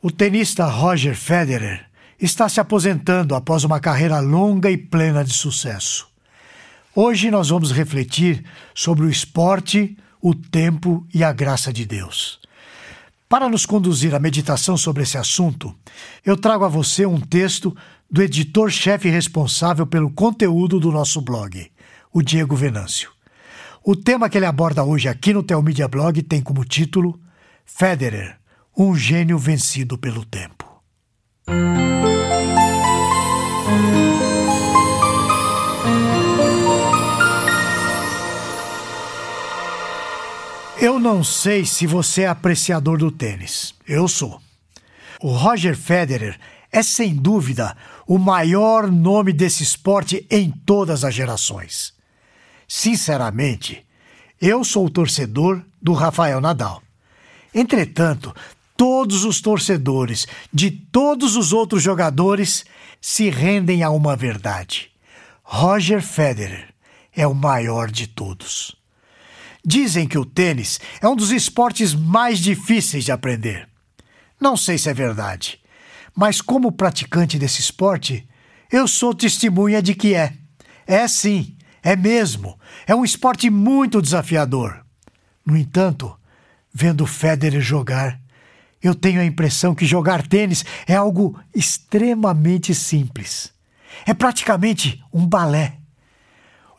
O tenista Roger Federer está se aposentando após uma carreira longa e plena de sucesso. Hoje nós vamos refletir sobre o esporte, o tempo e a graça de Deus. Para nos conduzir à meditação sobre esse assunto, eu trago a você um texto do editor-chefe responsável pelo conteúdo do nosso blog, o Diego Venâncio. O tema que ele aborda hoje aqui no Telmídia Blog tem como título Federer, um gênio vencido pelo tempo. Eu não sei se você é apreciador do tênis. Eu sou. O Roger Federer é sem dúvida o maior nome desse esporte em todas as gerações. Sinceramente, eu sou o torcedor do Rafael Nadal. Entretanto, todos os torcedores de todos os outros jogadores se rendem a uma verdade: Roger Federer é o maior de todos. Dizem que o tênis é um dos esportes mais difíceis de aprender. Não sei se é verdade, mas como praticante desse esporte, eu sou testemunha de que é. É sim, é mesmo. É um esporte muito desafiador. No entanto, vendo Federer jogar, eu tenho a impressão que jogar tênis é algo extremamente simples. É praticamente um balé.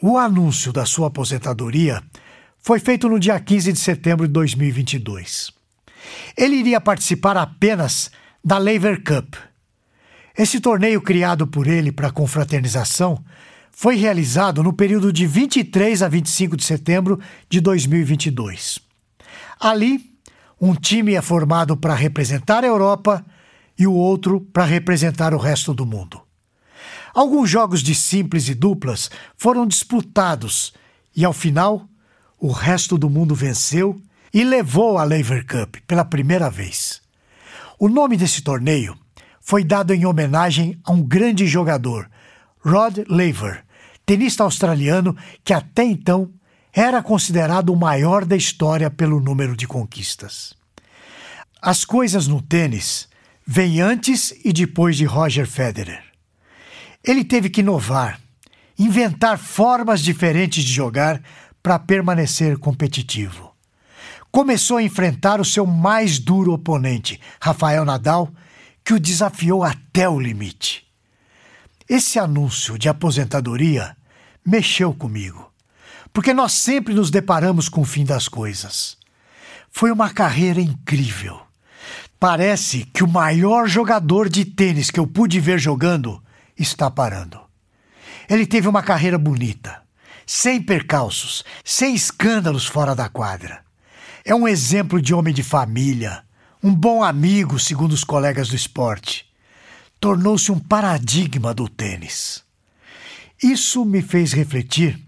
O anúncio da sua aposentadoria foi feito no dia 15 de setembro de 2022. Ele iria participar apenas da Lever Cup. Esse torneio criado por ele para confraternização foi realizado no período de 23 a 25 de setembro de 2022. Ali, um time é formado para representar a Europa e o outro para representar o resto do mundo. Alguns jogos de simples e duplas foram disputados e, ao final, o resto do mundo venceu e levou a Lever Cup pela primeira vez. O nome desse torneio foi dado em homenagem a um grande jogador, Rod Laver, tenista australiano que até então era considerado o maior da história pelo número de conquistas. As coisas no tênis vêm antes e depois de Roger Federer. Ele teve que inovar, inventar formas diferentes de jogar para permanecer competitivo. Começou a enfrentar o seu mais duro oponente, Rafael Nadal, que o desafiou até o limite. Esse anúncio de aposentadoria mexeu comigo porque nós sempre nos deparamos com o fim das coisas. Foi uma carreira incrível. Parece que o maior jogador de tênis que eu pude ver jogando está parando. Ele teve uma carreira bonita, sem percalços, sem escândalos fora da quadra. É um exemplo de homem de família, um bom amigo, segundo os colegas do esporte. Tornou-se um paradigma do tênis. Isso me fez refletir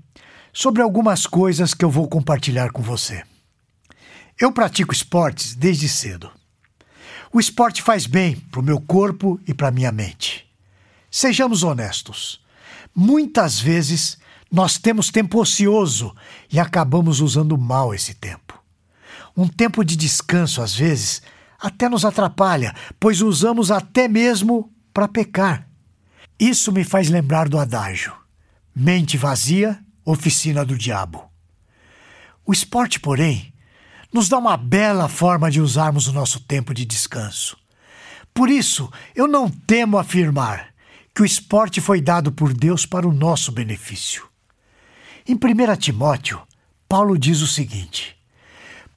sobre algumas coisas que eu vou compartilhar com você. Eu pratico esportes desde cedo. O esporte faz bem para o meu corpo e para minha mente. Sejamos honestos. Muitas vezes nós temos tempo ocioso e acabamos usando mal esse tempo. Um tempo de descanso, às vezes, até nos atrapalha, pois usamos até mesmo para pecar. Isso me faz lembrar do adágio: mente vazia oficina do diabo. O esporte, porém, nos dá uma bela forma de usarmos o nosso tempo de descanso. Por isso, eu não temo afirmar que o esporte foi dado por Deus para o nosso benefício. Em 1 Timóteo, Paulo diz o seguinte: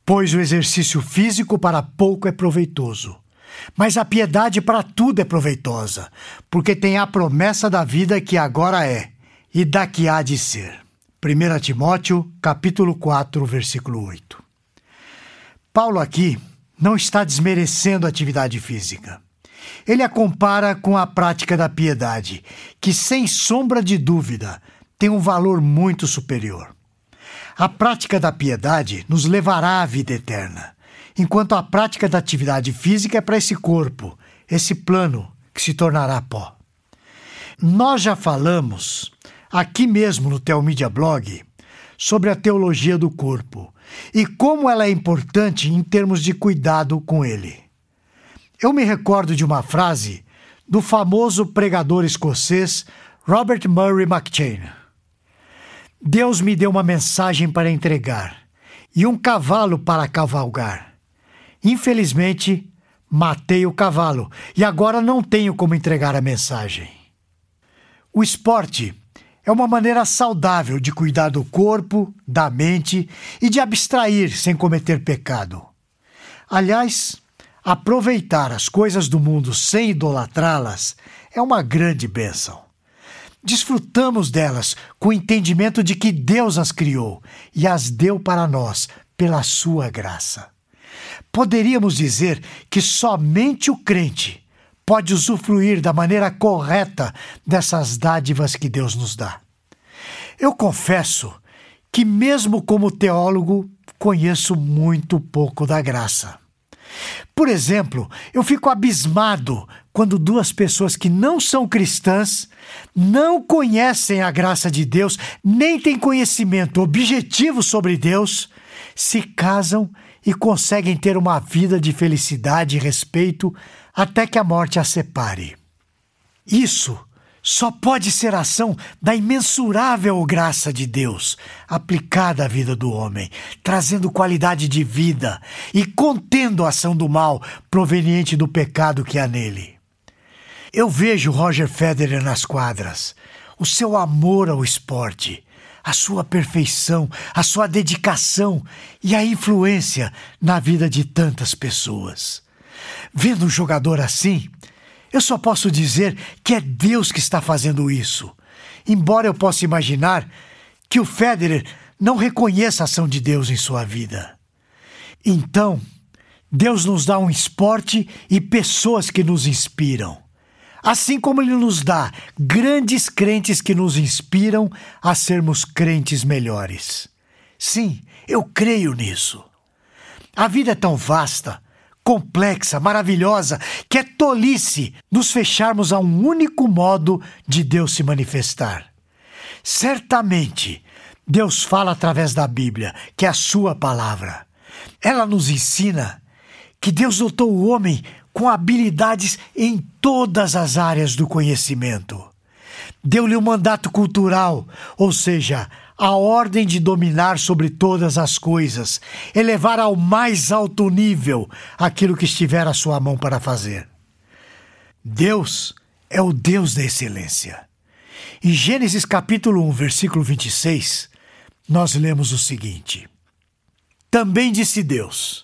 Pois o exercício físico para pouco é proveitoso, mas a piedade para tudo é proveitosa, porque tem a promessa da vida que agora é e da que há de ser. 1 Timóteo, capítulo 4, versículo 8. Paulo aqui não está desmerecendo a atividade física. Ele a compara com a prática da piedade, que sem sombra de dúvida tem um valor muito superior. A prática da piedade nos levará à vida eterna, enquanto a prática da atividade física é para esse corpo, esse plano que se tornará pó. Nós já falamos aqui mesmo no Telmídia Blog sobre a teologia do corpo e como ela é importante em termos de cuidado com ele. Eu me recordo de uma frase do famoso pregador escocês Robert Murray McChain. Deus me deu uma mensagem para entregar e um cavalo para cavalgar. Infelizmente, matei o cavalo e agora não tenho como entregar a mensagem. O esporte é uma maneira saudável de cuidar do corpo, da mente e de abstrair sem cometer pecado. Aliás, aproveitar as coisas do mundo sem idolatrá-las é uma grande bênção. Desfrutamos delas com o entendimento de que Deus as criou e as deu para nós pela sua graça. Poderíamos dizer que somente o crente pode usufruir da maneira correta dessas dádivas que Deus nos dá. Eu confesso que, mesmo como teólogo, conheço muito pouco da graça. Por exemplo, eu fico abismado quando duas pessoas que não são cristãs, não conhecem a graça de Deus, nem têm conhecimento objetivo sobre Deus, se casam e conseguem ter uma vida de felicidade e respeito até que a morte as separe. Isso só pode ser ação da imensurável graça de Deus aplicada à vida do homem, trazendo qualidade de vida e contendo a ação do mal proveniente do pecado que há nele. Eu vejo Roger Federer nas quadras, o seu amor ao esporte, a sua perfeição, a sua dedicação e a influência na vida de tantas pessoas. Vendo um jogador assim, eu só posso dizer que é Deus que está fazendo isso. Embora eu possa imaginar que o Federer não reconheça a ação de Deus em sua vida. Então, Deus nos dá um esporte e pessoas que nos inspiram. Assim como Ele nos dá grandes crentes que nos inspiram a sermos crentes melhores. Sim, eu creio nisso. A vida é tão vasta, complexa, maravilhosa, que é tolice nos fecharmos a um único modo de Deus se manifestar. Certamente, Deus fala através da Bíblia, que é a Sua palavra. Ela nos ensina que Deus dotou o homem com habilidades em todas as áreas do conhecimento. Deu-lhe um mandato cultural, ou seja, a ordem de dominar sobre todas as coisas, elevar ao mais alto nível aquilo que estiver à sua mão para fazer. Deus é o Deus da excelência. Em Gênesis capítulo 1, versículo 26, nós lemos o seguinte: Também disse Deus: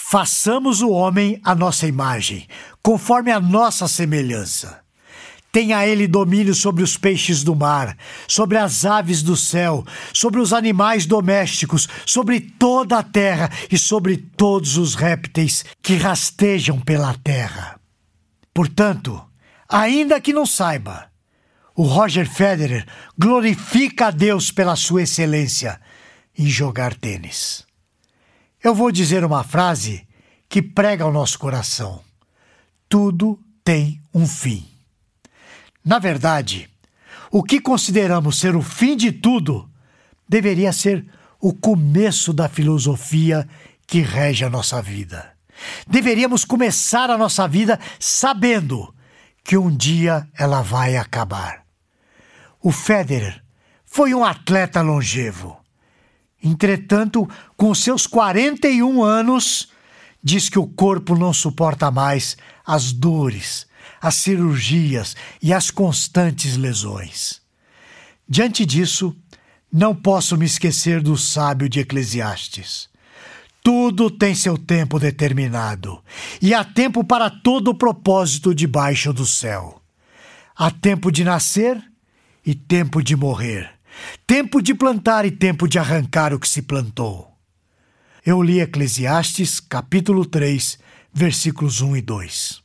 Façamos o homem à nossa imagem, conforme a nossa semelhança. Tenha ele domínio sobre os peixes do mar, sobre as aves do céu, sobre os animais domésticos, sobre toda a terra e sobre todos os répteis que rastejam pela terra. Portanto, ainda que não saiba, o Roger Federer glorifica a Deus pela sua excelência em jogar tênis. Eu vou dizer uma frase que prega ao nosso coração: tudo tem um fim. Na verdade, o que consideramos ser o fim de tudo deveria ser o começo da filosofia que rege a nossa vida. Deveríamos começar a nossa vida sabendo que um dia ela vai acabar. O Federer foi um atleta longevo. Entretanto, com seus 41 anos, diz que o corpo não suporta mais as dores, as cirurgias e as constantes lesões. Diante disso, não posso me esquecer do sábio de Eclesiastes. Tudo tem seu tempo determinado, e há tempo para todo o propósito debaixo do céu. Há tempo de nascer e tempo de morrer tempo de plantar e tempo de arrancar o que se plantou. Eu li Eclesiastes, capítulo 3, versículos 1 e 2.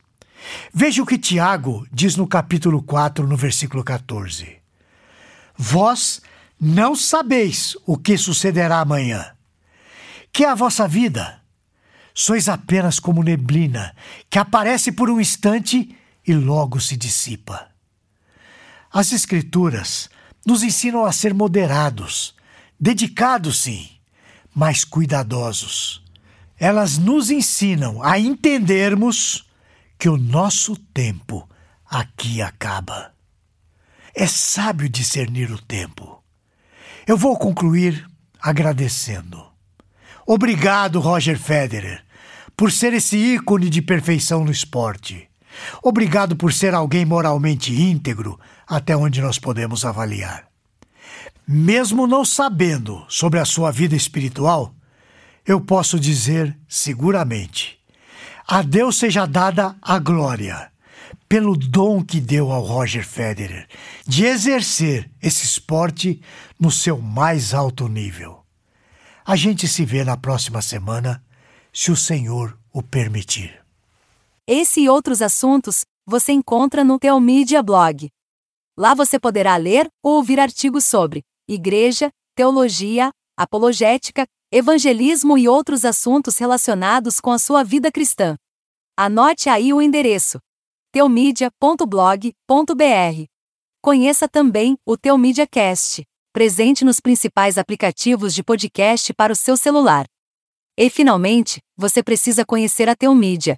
Veja o que Tiago diz no capítulo 4, no versículo 14. Vós não sabeis o que sucederá amanhã. Que é a vossa vida? Sois apenas como neblina, que aparece por um instante e logo se dissipa. As Escrituras nos ensinam a ser moderados, dedicados sim, mas cuidadosos. Elas nos ensinam a entendermos que o nosso tempo aqui acaba. É sábio discernir o tempo. Eu vou concluir agradecendo. Obrigado, Roger Federer, por ser esse ícone de perfeição no esporte. Obrigado por ser alguém moralmente íntegro até onde nós podemos avaliar. Mesmo não sabendo sobre a sua vida espiritual, eu posso dizer seguramente: a Deus seja dada a glória pelo dom que deu ao Roger Federer de exercer esse esporte no seu mais alto nível. A gente se vê na próxima semana, se o Senhor o permitir. Esse e outros assuntos você encontra no Teomídia Blog. Lá você poderá ler ou ouvir artigos sobre igreja, teologia, apologética, evangelismo e outros assuntos relacionados com a sua vida cristã. Anote aí o endereço: teomedia.blog.br. Conheça também o Teomídia Cast, presente nos principais aplicativos de podcast para o seu celular. E finalmente, você precisa conhecer a Teomídia,